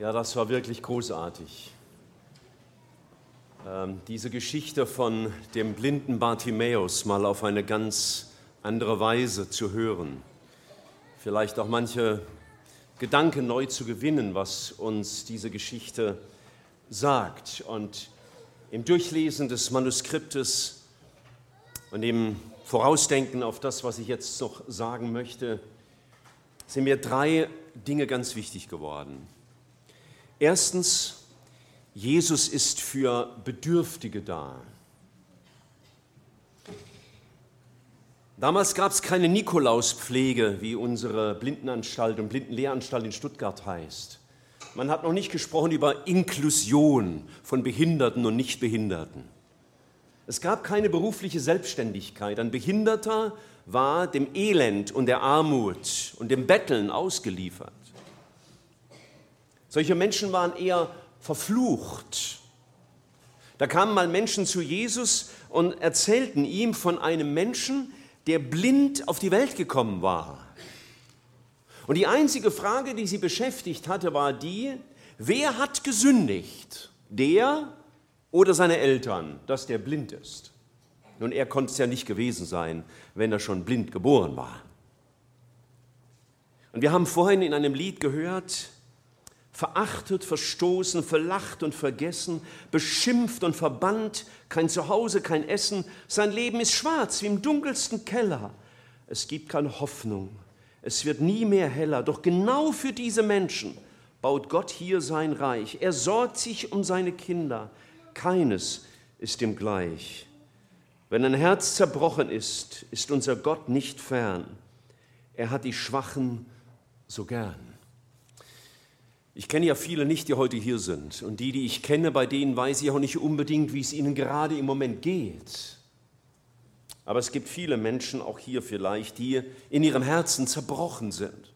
Ja, das war wirklich großartig. Ähm, diese Geschichte von dem blinden Bartimäus mal auf eine ganz andere Weise zu hören. Vielleicht auch manche Gedanken neu zu gewinnen, was uns diese Geschichte sagt. Und im Durchlesen des Manuskriptes und im Vorausdenken auf das, was ich jetzt noch sagen möchte, sind mir drei Dinge ganz wichtig geworden. Erstens, Jesus ist für Bedürftige da. Damals gab es keine Nikolauspflege, wie unsere Blindenanstalt und Blindenlehranstalt in Stuttgart heißt. Man hat noch nicht gesprochen über Inklusion von Behinderten und Nichtbehinderten. Es gab keine berufliche Selbstständigkeit. Ein Behinderter war dem Elend und der Armut und dem Betteln ausgeliefert. Solche Menschen waren eher verflucht. Da kamen mal Menschen zu Jesus und erzählten ihm von einem Menschen, der blind auf die Welt gekommen war. Und die einzige Frage, die sie beschäftigt hatte, war die, wer hat gesündigt? Der oder seine Eltern, dass der blind ist? Nun, er konnte es ja nicht gewesen sein, wenn er schon blind geboren war. Und wir haben vorhin in einem Lied gehört, verachtet, verstoßen, verlacht und vergessen, beschimpft und verbannt, kein Zuhause, kein Essen. Sein Leben ist schwarz wie im dunkelsten Keller. Es gibt keine Hoffnung. Es wird nie mehr heller. Doch genau für diese Menschen baut Gott hier sein Reich. Er sorgt sich um seine Kinder. Keines ist ihm gleich. Wenn ein Herz zerbrochen ist, ist unser Gott nicht fern. Er hat die Schwachen so gern. Ich kenne ja viele nicht, die heute hier sind. Und die, die ich kenne, bei denen weiß ich auch nicht unbedingt, wie es ihnen gerade im Moment geht. Aber es gibt viele Menschen, auch hier vielleicht, die in ihrem Herzen zerbrochen sind.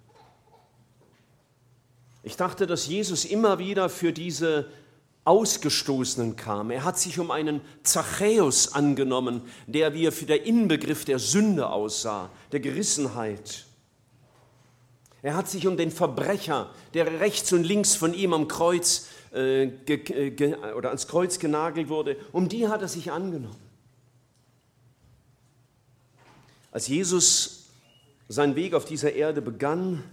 Ich dachte, dass Jesus immer wieder für diese Ausgestoßenen kam. Er hat sich um einen Zachäus angenommen, der wie er für der Inbegriff der Sünde aussah, der Gerissenheit. Er hat sich um den Verbrecher, der rechts und links von ihm am Kreuz äh, ge, ge, oder ans Kreuz genagelt wurde, um die hat er sich angenommen. Als Jesus seinen Weg auf dieser Erde begann,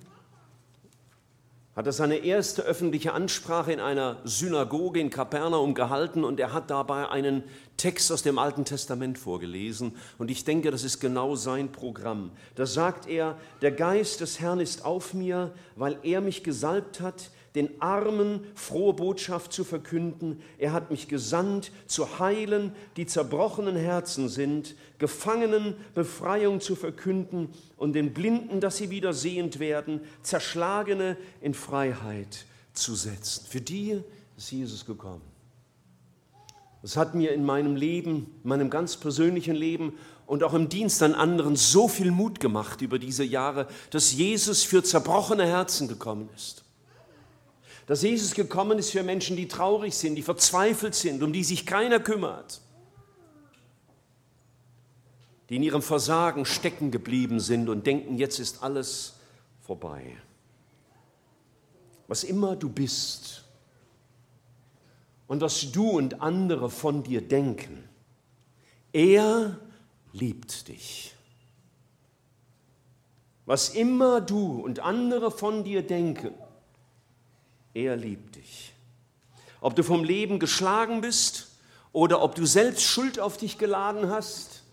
hat er seine erste öffentliche Ansprache in einer Synagoge in Kapernaum gehalten und er hat dabei einen Text aus dem Alten Testament vorgelesen und ich denke, das ist genau sein Programm. Da sagt er, der Geist des Herrn ist auf mir, weil er mich gesalbt hat, den Armen frohe Botschaft zu verkünden. Er hat mich gesandt, zu heilen, die zerbrochenen Herzen sind, Gefangenen Befreiung zu verkünden und den Blinden, dass sie wieder sehend werden, Zerschlagene in Freiheit zu setzen. Für die ist Jesus gekommen. Das hat mir in meinem Leben, meinem ganz persönlichen Leben und auch im Dienst an anderen so viel Mut gemacht über diese Jahre, dass Jesus für zerbrochene Herzen gekommen ist dass Jesus gekommen ist für Menschen, die traurig sind, die verzweifelt sind, um die sich keiner kümmert, die in ihrem Versagen stecken geblieben sind und denken, jetzt ist alles vorbei. Was immer du bist und was du und andere von dir denken, er liebt dich. Was immer du und andere von dir denken, er liebt dich. Ob du vom Leben geschlagen bist oder ob du selbst Schuld auf dich geladen hast,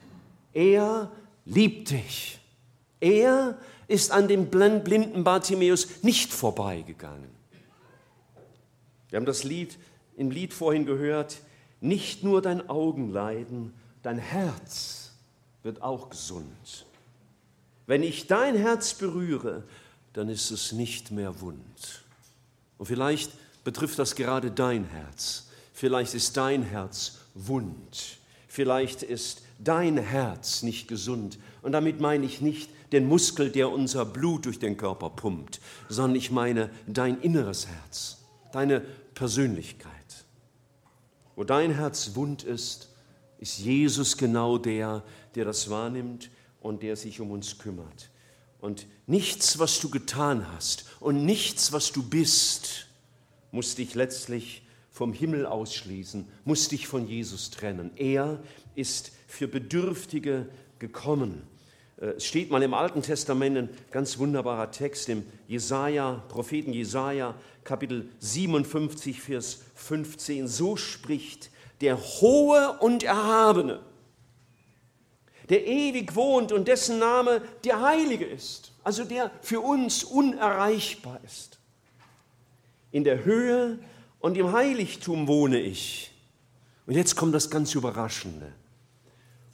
er liebt dich. Er ist an dem blinden Bartimäus nicht vorbeigegangen. Wir haben das Lied im Lied vorhin gehört, nicht nur dein Augenleiden, dein Herz wird auch gesund. Wenn ich dein Herz berühre, dann ist es nicht mehr wund. Und vielleicht betrifft das gerade dein Herz. Vielleicht ist dein Herz wund. Vielleicht ist dein Herz nicht gesund. Und damit meine ich nicht den Muskel, der unser Blut durch den Körper pumpt, sondern ich meine dein inneres Herz, deine Persönlichkeit. Wo dein Herz wund ist, ist Jesus genau der, der das wahrnimmt und der sich um uns kümmert. Und nichts, was du getan hast und nichts, was du bist, muss dich letztlich vom Himmel ausschließen, muss dich von Jesus trennen. Er ist für Bedürftige gekommen. Äh, es steht mal im Alten Testament ein ganz wunderbarer Text im Jesaja, Propheten Jesaja, Kapitel 57, Vers 15. So spricht der Hohe und Erhabene, der ewig wohnt und dessen Name der Heilige ist, also der für uns unerreichbar ist. In der Höhe und im Heiligtum wohne ich. Und jetzt kommt das ganz Überraschende.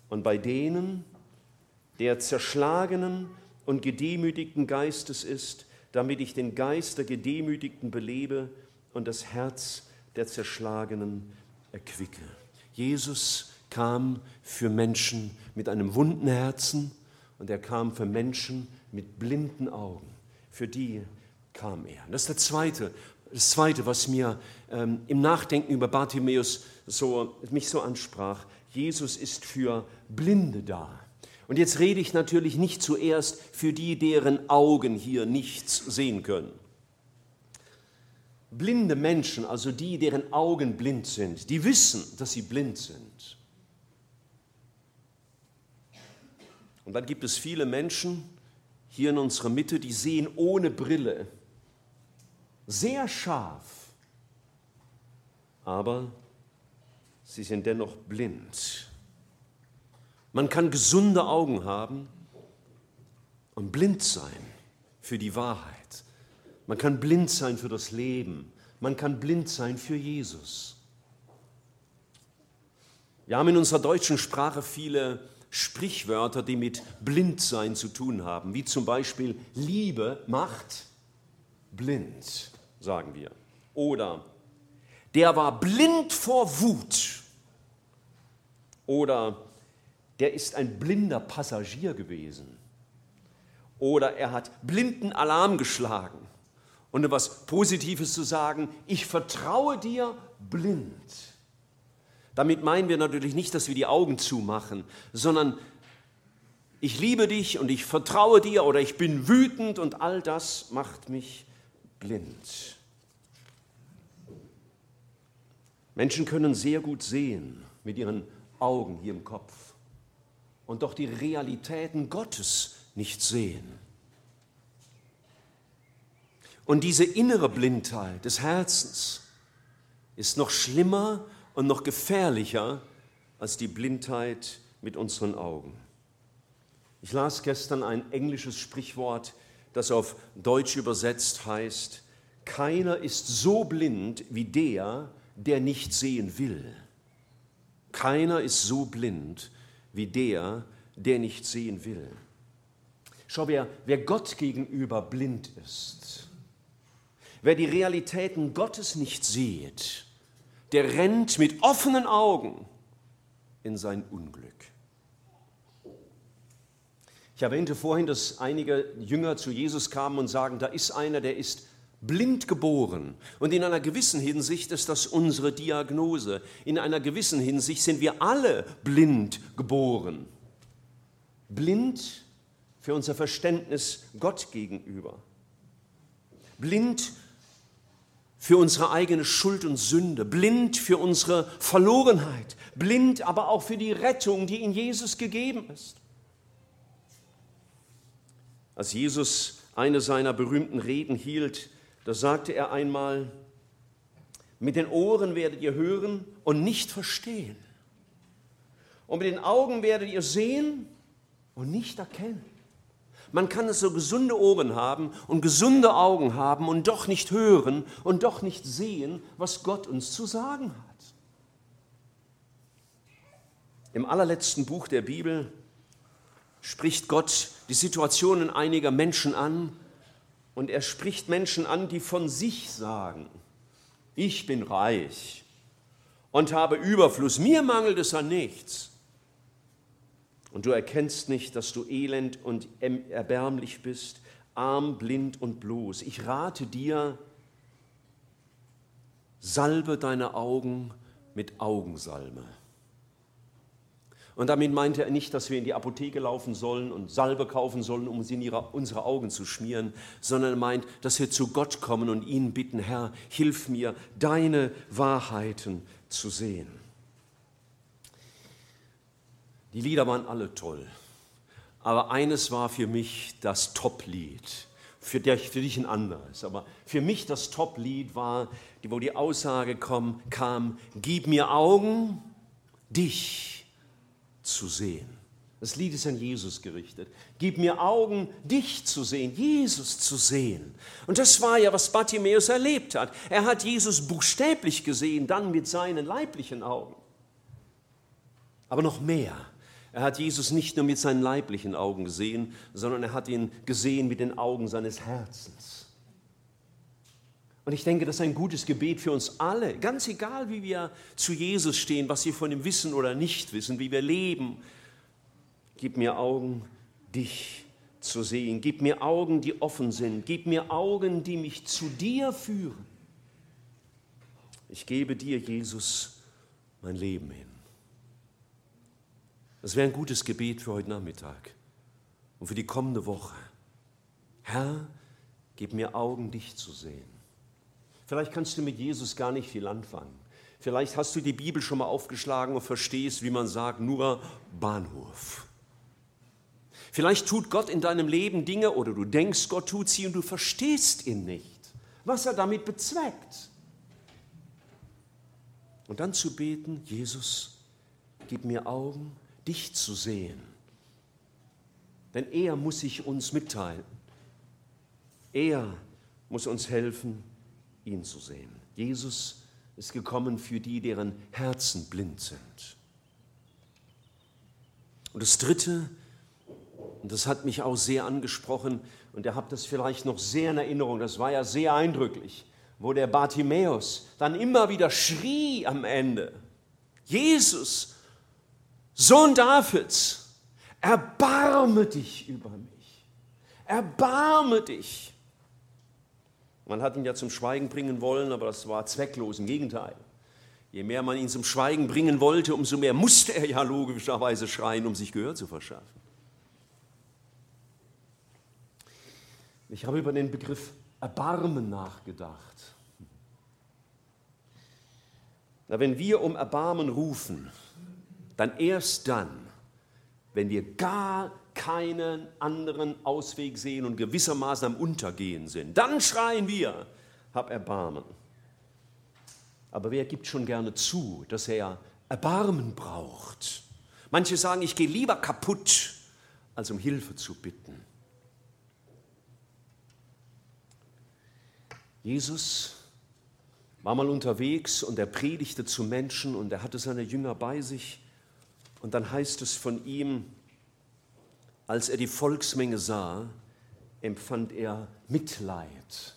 Und bei denen, der zerschlagenen und gedemütigten Geistes ist, damit ich den Geist der Gedemütigten belebe und das Herz der Zerschlagenen erquicke. Jesus kam für Menschen mit einem wunden Herzen und er kam für Menschen mit blinden Augen. Für die kam er. Das ist der zweite, das zweite was mir ähm, im Nachdenken über Bartimäus so, mich so ansprach. Jesus ist für Blinde da. Und jetzt rede ich natürlich nicht zuerst für die, deren Augen hier nichts sehen können. Blinde Menschen, also die, deren Augen blind sind, die wissen, dass sie blind sind. Und dann gibt es viele Menschen hier in unserer Mitte, die sehen ohne Brille sehr scharf, aber sie sind dennoch blind. Man kann gesunde Augen haben und blind sein für die Wahrheit. Man kann blind sein für das Leben. Man kann blind sein für Jesus. Wir haben in unserer deutschen Sprache viele Sprichwörter, die mit Blindsein zu tun haben, wie zum Beispiel Liebe macht blind, sagen wir. Oder der war blind vor Wut. Oder der ist ein blinder Passagier gewesen. Oder er hat blinden Alarm geschlagen. Und etwas Positives zu sagen, ich vertraue dir blind. Damit meinen wir natürlich nicht, dass wir die Augen zumachen, sondern ich liebe dich und ich vertraue dir oder ich bin wütend und all das macht mich blind. Menschen können sehr gut sehen mit ihren Augen hier im Kopf und doch die Realitäten Gottes nicht sehen. Und diese innere Blindheit des Herzens ist noch schlimmer und noch gefährlicher als die Blindheit mit unseren Augen. Ich las gestern ein englisches Sprichwort, das auf Deutsch übersetzt heißt, keiner ist so blind wie der, der nicht sehen will. Keiner ist so blind wie der, der nicht sehen will. Schau, wer, wer Gott gegenüber blind ist, wer die Realitäten Gottes nicht sieht, der rennt mit offenen Augen in sein Unglück. Ich erwähnte vorhin, dass einige Jünger zu Jesus kamen und sagen, da ist einer, der ist blind geboren. Und in einer gewissen Hinsicht ist das unsere Diagnose. In einer gewissen Hinsicht sind wir alle blind geboren. Blind für unser Verständnis Gott gegenüber. Blind für unsere eigene Schuld und Sünde, blind für unsere Verlorenheit, blind aber auch für die Rettung, die in Jesus gegeben ist. Als Jesus eine seiner berühmten Reden hielt, da sagte er einmal, mit den Ohren werdet ihr hören und nicht verstehen. Und mit den Augen werdet ihr sehen und nicht erkennen. Man kann es so gesunde Ohren haben und gesunde Augen haben und doch nicht hören und doch nicht sehen, was Gott uns zu sagen hat. Im allerletzten Buch der Bibel spricht Gott die Situationen einiger Menschen an und er spricht Menschen an, die von sich sagen, ich bin reich und habe Überfluss, mir mangelt es an nichts und du erkennst nicht, dass du elend und erbärmlich bist, arm, blind und bloß. Ich rate dir, salbe deine Augen mit Augensalme. Und damit meinte er nicht, dass wir in die Apotheke laufen sollen und Salbe kaufen sollen, um sie in ihre, unsere Augen zu schmieren, sondern er meint, dass wir zu Gott kommen und ihn bitten, Herr, hilf mir, deine Wahrheiten zu sehen. Die Lieder waren alle toll, aber eines war für mich das Top-Lied. Für für dich ein anderes. Aber für mich das Top-Lied war, wo die Aussage kam, kam, gib mir Augen, dich zu sehen. Das Lied ist an Jesus gerichtet. Gib mir Augen, dich zu sehen, Jesus zu sehen. Und das war ja, was Bartimäus erlebt hat. Er hat Jesus buchstäblich gesehen, dann mit seinen leiblichen Augen. Aber noch mehr. Er hat Jesus nicht nur mit seinen leiblichen Augen gesehen, sondern er hat ihn gesehen mit den Augen seines Herzens. Und ich denke, das ist ein gutes Gebet für uns alle, ganz egal, wie wir zu Jesus stehen, was wir von ihm wissen oder nicht wissen, wie wir leben. Gib mir Augen, dich zu sehen. Gib mir Augen, die offen sind. Gib mir Augen, die mich zu dir führen. Ich gebe dir, Jesus, mein Leben hin. Das wäre ein gutes Gebet für heute Nachmittag und für die kommende Woche. Herr, gib mir Augen, dich zu sehen. Vielleicht kannst du mit Jesus gar nicht viel anfangen. Vielleicht hast du die Bibel schon mal aufgeschlagen und verstehst, wie man sagt, nur Bahnhof. Vielleicht tut Gott in deinem Leben Dinge oder du denkst, Gott tut sie und du verstehst ihn nicht, was er damit bezweckt. Und dann zu beten, Jesus, gib mir Augen, dich zu sehen. Denn er muss sich uns mitteilen. Er muss uns helfen, ihn zu sehen. Jesus ist gekommen für die, deren Herzen blind sind. Und das Dritte, und das hat mich auch sehr angesprochen, und ihr habt das vielleicht noch sehr in Erinnerung, das war ja sehr eindrücklich, wo der Bartimäus dann immer wieder schrie am Ende, Jesus, Sohn Davids, erbarme dich über mich, erbarme dich. Man hat ihn ja zum Schweigen bringen wollen, aber das war zwecklos, im Gegenteil. Je mehr man ihn zum Schweigen bringen wollte, umso mehr musste er ja logischerweise schreien, um sich Gehör zu verschaffen. Ich habe über den Begriff Erbarmen nachgedacht. Na, wenn wir um Erbarmen rufen, dann erst dann, wenn wir gar keinen anderen Ausweg sehen und gewissermaßen am Untergehen sind. Dann schreien wir, hab Erbarmen. Aber wer gibt schon gerne zu, dass er Erbarmen braucht? Manche sagen, ich gehe lieber kaputt, als um Hilfe zu bitten. Jesus war mal unterwegs und er predigte zu Menschen und er hatte seine Jünger bei sich. Und dann heißt es von ihm, als er die Volksmenge sah, empfand er Mitleid.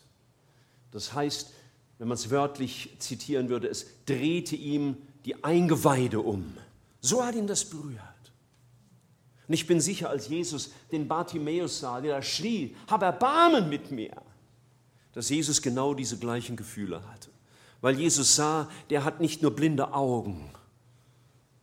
Das heißt, wenn man es wörtlich zitieren würde, es drehte ihm die Eingeweide um. So hat ihn das berührt. Und ich bin sicher, als Jesus den Bartimäus sah, der da schrie, hab Erbarmen mit mir, dass Jesus genau diese gleichen Gefühle hatte. Weil Jesus sah, der hat nicht nur blinde Augen,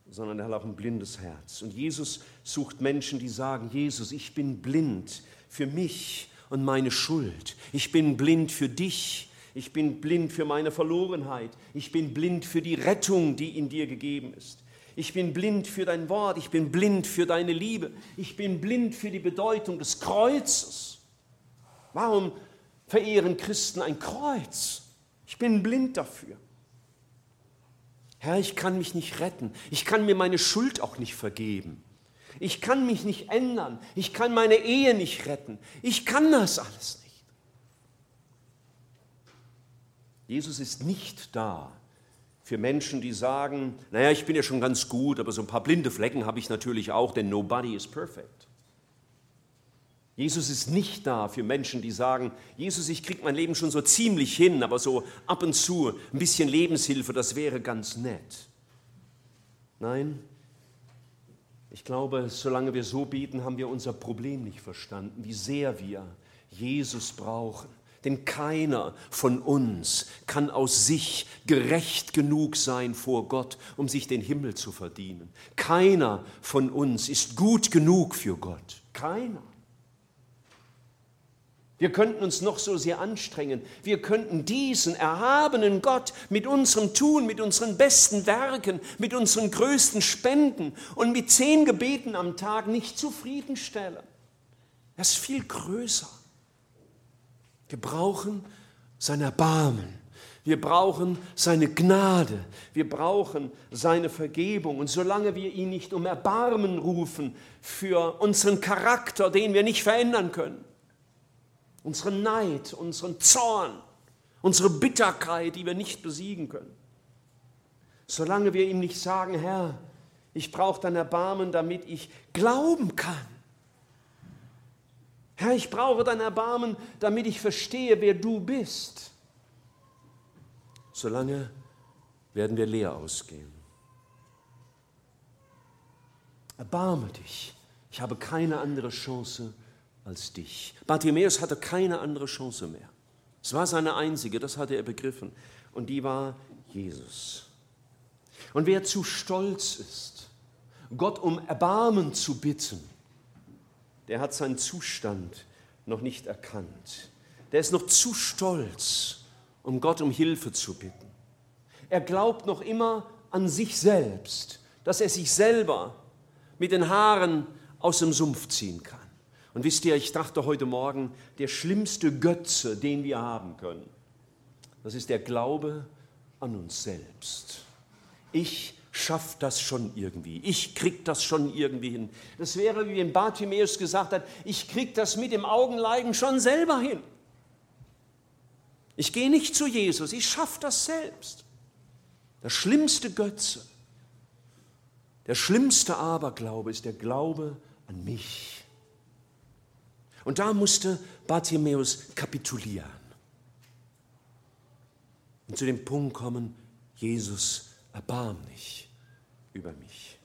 sondern er hat auch ein blindes Herz. Und Jesus sucht Menschen, die sagen, Jesus, ich bin blind für mich und meine Schuld. Ich bin blind für dich. Ich bin blind für meine Verlorenheit. Ich bin blind für die Rettung, die in dir gegeben ist. Ich bin blind für dein Wort. Ich bin blind für deine Liebe. Ich bin blind für die Bedeutung des Kreuzes. Warum verehren Christen ein Kreuz? Ich bin blind dafür. Herr, ich kann mich nicht retten. Ich kann mir meine Schuld auch nicht vergeben. Ich kann mich nicht ändern. Ich kann meine Ehe nicht retten. Ich kann das alles nicht. Jesus ist nicht da für Menschen, die sagen, naja, ich bin ja schon ganz gut, aber so ein paar blinde Flecken habe ich natürlich auch, denn nobody is perfect. Jesus ist nicht da für Menschen, die sagen, Jesus, ich kriege mein Leben schon so ziemlich hin, aber so ab und zu ein bisschen Lebenshilfe, das wäre ganz nett. Nein, ich glaube, solange wir so beten, haben wir unser Problem nicht verstanden, wie sehr wir Jesus brauchen, Denn keiner von uns kann aus sich gerecht genug sein vor Gott, um sich den Himmel zu verdienen. Keiner von uns ist gut genug für Gott. Keiner. Wir könnten uns noch so sehr anstrengen. Wir könnten diesen erhabenen Gott mit unserem Tun, mit unseren besten Werken, mit unseren größten Spenden und mit zehn Gebeten am Tag nicht zufriedenstellen. Er ist viel größer. Wir brauchen sein Erbarmen. Wir brauchen seine Gnade. Wir brauchen seine Vergebung. Und solange wir ihn nicht um Erbarmen rufen für unseren Charakter, den wir nicht verändern können, unseren Neid, unseren Zorn, unsere Bitterkeit, die wir nicht besiegen können. Solange wir ihm nicht sagen, Herr, ich brauche dein Erbarmen, damit ich glauben kann. Herr, ich brauche dein Erbarmen, damit ich verstehe, wer du bist. Solange werden wir leer ausgehen. Erbarme dich. Ich habe keine andere Chance als dich. Bartimäus hatte keine andere Chance mehr. Es war seine einzige, das hatte er begriffen. Und die war Jesus. Und wer zu stolz ist, Gott um Erbarmen zu bitten, der hat seinen Zustand noch nicht erkannt. Der ist noch zu stolz, um Gott um Hilfe zu bitten. Er glaubt noch immer an sich selbst, dass er sich selber mit den Haaren aus dem Sumpf ziehen kann. Und wisst ihr, ich dachte heute Morgen, der schlimmste Götze, den wir haben können, das ist der Glaube an uns selbst. Ich schaffe das schon irgendwie. Ich krieg das schon irgendwie hin. Das wäre, wie wenn Bartimäus gesagt hat, ich krieg das mit dem Augenleiden schon selber hin. Ich gehe nicht zu Jesus, ich schaffe das selbst. Der schlimmste Götze, der schlimmste Aberglaube ist der Glaube an mich. Und da musste Bartimäus kapitulieren und zu dem Punkt kommen, Jesus, erbarm dich über mich.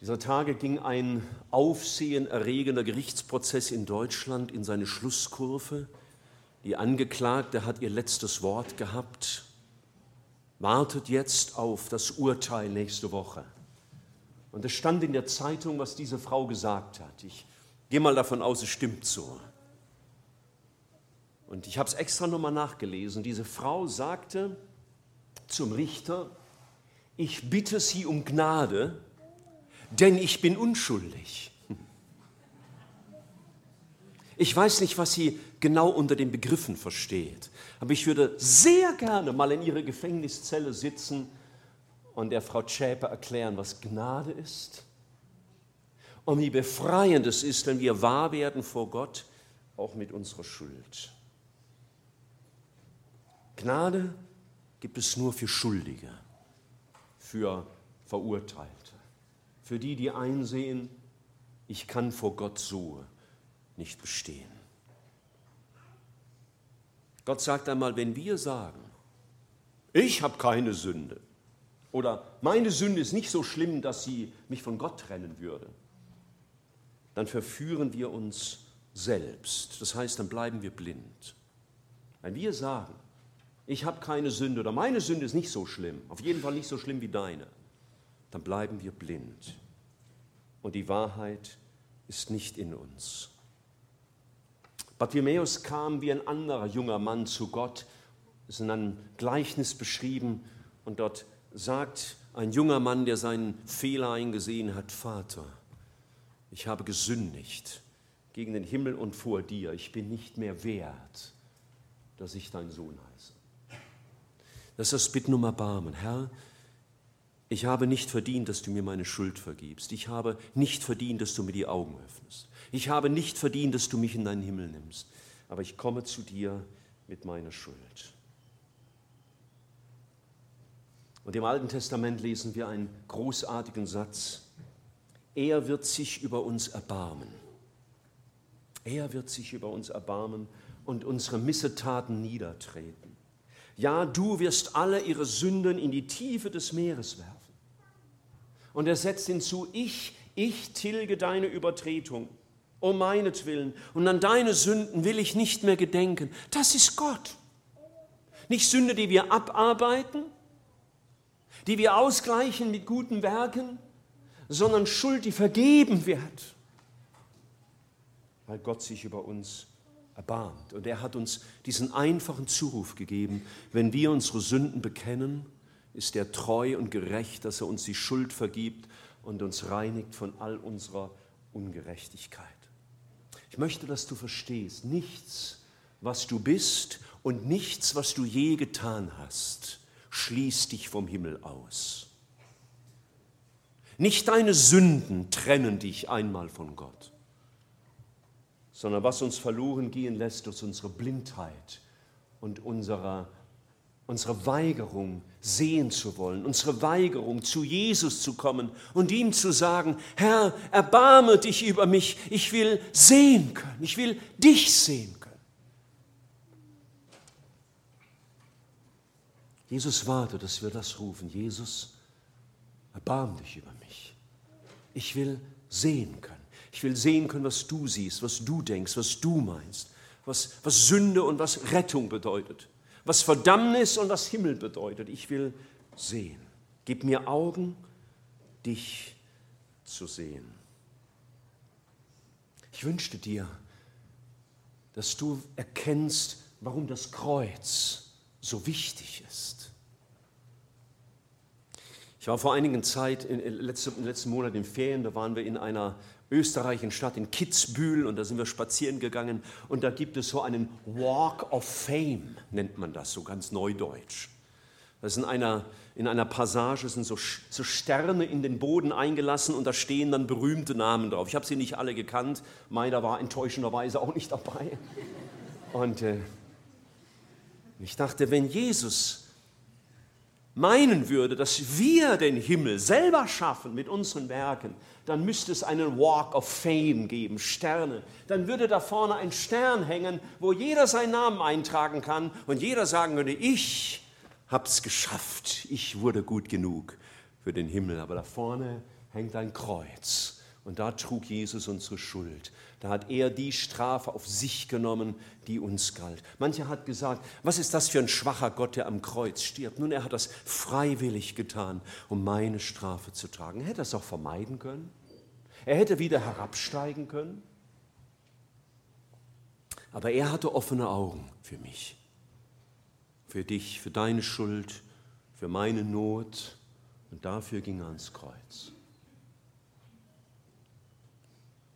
Dieser Tage ging ein aufsehenerregender Gerichtsprozess in Deutschland in seine Schlusskurve. Die Angeklagte hat ihr letztes Wort gehabt, wartet jetzt auf das Urteil nächste Woche. Und es stand in der Zeitung, was diese Frau gesagt hat. Ich gehe mal davon aus, es stimmt so. Und ich habe es extra nochmal nachgelesen. Diese Frau sagte zum Richter, ich bitte Sie um Gnade, denn ich bin unschuldig. Ich weiß nicht, was sie genau unter den Begriffen versteht, aber ich würde sehr gerne mal in ihrer Gefängniszelle sitzen und der Frau Schäper erklären, was Gnade ist und wie befreiend es ist, wenn wir wahr werden vor Gott, auch mit unserer Schuld. Gnade gibt es nur für Schuldige, für Verurteilte, für die, die einsehen, ich kann vor Gott so nicht bestehen. Gott sagt einmal, wenn wir sagen, ich habe keine Sünde, oder meine Sünde ist nicht so schlimm, dass sie mich von Gott trennen würde, dann verführen wir uns selbst. Das heißt, dann bleiben wir blind. Wenn wir sagen, ich habe keine Sünde oder meine Sünde ist nicht so schlimm, auf jeden Fall nicht so schlimm wie deine, dann bleiben wir blind. Und die Wahrheit ist nicht in uns. Bartimäus kam wie ein anderer junger Mann zu Gott. Ist in einem Gleichnis beschrieben und dort sagt ein junger Mann, der seinen Fehler eingesehen hat, Vater, ich habe gesündigt gegen den Himmel und vor dir, ich bin nicht mehr wert, dass ich dein Sohn heiße. Das ist das Bitten um Erbarmen. Herr, ich habe nicht verdient, dass du mir meine Schuld vergibst. Ich habe nicht verdient, dass du mir die Augen öffnest. Ich habe nicht verdient, dass du mich in deinen Himmel nimmst. Aber ich komme zu dir mit meiner Schuld. Und im Alten Testament lesen wir einen großartigen Satz. Er wird sich über uns erbarmen. Er wird sich über uns erbarmen und unsere Missetaten niedertreten. Ja, du wirst alle ihre Sünden in die Tiefe des Meeres werfen. Und er setzt hinzu, ich, ich tilge deine Übertretung um meinetwillen. Und an deine Sünden will ich nicht mehr gedenken. Das ist Gott. Nicht Sünde, die wir abarbeiten, die wir ausgleichen mit guten Werken, sondern Schuld, die vergeben wird, weil Gott sich über uns erbarmt. Und er hat uns diesen einfachen Zuruf gegeben, wenn wir unsere Sünden bekennen, ist er treu und gerecht, dass er uns die Schuld vergibt und uns reinigt von all unserer Ungerechtigkeit. Ich möchte, dass du verstehst, nichts, was du bist und nichts, was du je getan hast, schließt dich vom Himmel aus. Nicht deine Sünden trennen dich einmal von Gott, sondern was uns verloren gehen lässt durch unsere Blindheit und unsere, unsere Weigerung, sehen zu wollen, unsere Weigerung, zu Jesus zu kommen und ihm zu sagen, Herr, erbarme dich über mich, ich will sehen können, ich will dich sehen können. Jesus wartet, dass wir das rufen. Jesus, erbarm dich über mich. Ich will sehen können. Ich will sehen können, was du siehst, was du denkst, was du meinst, was, was Sünde und was Rettung bedeutet, was Verdammnis und was Himmel bedeutet. Ich will sehen. Gib mir Augen, dich zu sehen. Ich wünschte dir, dass du erkennst, warum das Kreuz so wichtig ist. Ich war vor einigen Zeit, in, in, letzten, letzten Monat in Ferien, da waren wir in einer österreichischen Stadt, in Kitzbühel, und da sind wir spazieren gegangen, und da gibt es so einen Walk of Fame, nennt man das, so ganz neudeutsch. Das ist in einer, in einer Passage sind so, so Sterne in den Boden eingelassen und da stehen dann berühmte Namen drauf. Ich habe sie nicht alle gekannt, meiner war enttäuschenderweise auch nicht dabei. Und äh, ich dachte, wenn Jesus meinen würde, dass wir den Himmel selber schaffen mit unseren Werken, dann müsste es einen Walk of Fame geben, Sterne. Dann würde da vorne ein Stern hängen, wo jeder seinen Namen eintragen kann und jeder sagen würde, ich hab's geschafft, ich wurde gut genug für den Himmel. Aber da vorne hängt ein Kreuz und da trug Jesus unsere Schuld. Da hat er die Strafe auf sich genommen, die uns galt. Mancher hat gesagt, was ist das für ein schwacher Gott, der am Kreuz stirbt? Nun, er hat das freiwillig getan, um meine Strafe zu tragen. Er hätte das auch vermeiden können. Er hätte wieder herabsteigen können. Aber er hatte offene Augen für mich, für dich, für deine Schuld, für meine Not. Und dafür ging er ans Kreuz.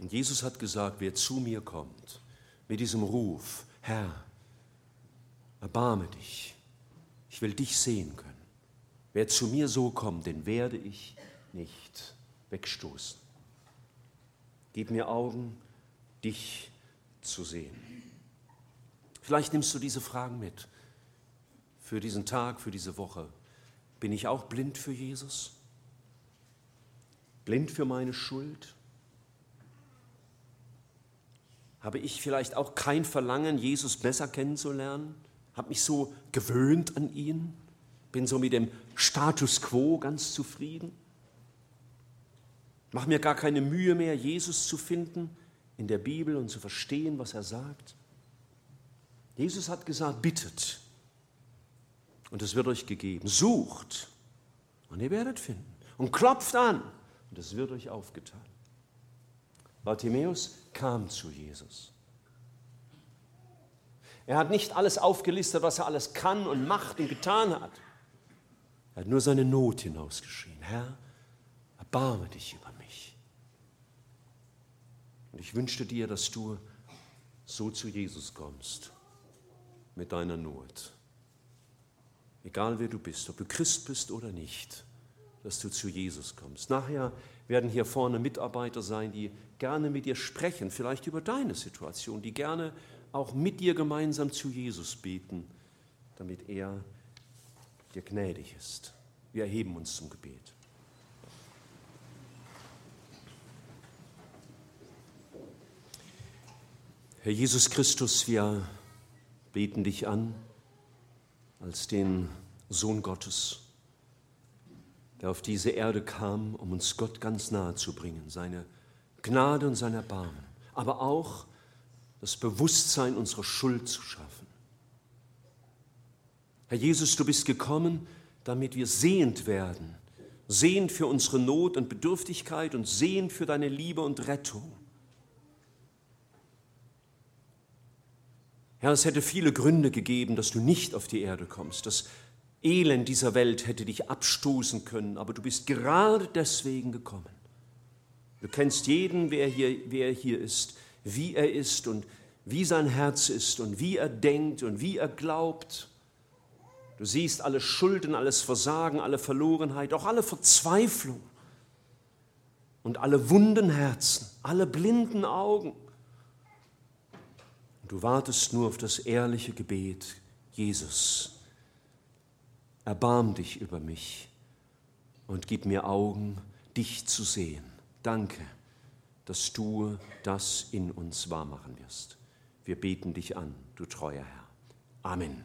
Und Jesus hat gesagt, wer zu mir kommt mit diesem Ruf, Herr, erbarme dich, ich will dich sehen können. Wer zu mir so kommt, den werde ich nicht wegstoßen. Gib mir Augen, dich zu sehen. Vielleicht nimmst du diese Fragen mit für diesen Tag, für diese Woche. Bin ich auch blind für Jesus? Blind für meine Schuld? Habe ich vielleicht auch kein Verlangen, Jesus besser kennenzulernen? Habe mich so gewöhnt an ihn? Bin so mit dem Status quo ganz zufrieden? Mach mir gar keine Mühe mehr, Jesus zu finden in der Bibel und zu verstehen, was er sagt. Jesus hat gesagt, bittet und es wird euch gegeben. Sucht und ihr werdet finden. Und klopft an und es wird euch aufgetan. Bartimäus kam zu Jesus. Er hat nicht alles aufgelistet, was er alles kann und macht und getan hat. Er hat nur seine Not hinausgeschrien. Herr, erbarme dich über mich. Und ich wünschte dir, dass du so zu Jesus kommst mit deiner Not. Egal wer du bist, ob du Christ bist oder nicht, dass du zu Jesus kommst. Nachher werden hier vorne Mitarbeiter sein, die gerne mit dir sprechen, vielleicht über deine Situation, die gerne auch mit dir gemeinsam zu Jesus beten, damit er dir gnädig ist. Wir erheben uns zum Gebet. Herr Jesus Christus, wir beten dich an als den Sohn Gottes, der auf diese Erde kam, um uns Gott ganz nahe zu bringen, seine Gnade und sein Erbarmen. aber auch das Bewusstsein unserer Schuld zu schaffen. Herr Jesus, du bist gekommen, damit wir sehend werden, sehend für unsere Not und Bedürftigkeit und sehend für deine Liebe und Rettung. Herr, es hätte viele Gründe gegeben, dass du nicht auf die Erde kommst. Das Elend dieser Welt hätte dich abstoßen können, aber du bist gerade deswegen gekommen. Du kennst jeden, wer hier, wer hier ist, wie er ist und wie sein Herz ist und wie er denkt und wie er glaubt. Du siehst alle Schulden, alles Versagen, alle Verlorenheit, auch alle Verzweiflung und alle wunden Herzen, alle blinden Augen. Du wartest nur auf das ehrliche Gebet, Jesus, erbarm dich über mich und gib mir Augen, dich zu sehen. Danke, dass du das in uns wahrmachen wirst. Wir beten dich an, du treuer Herr. Amen.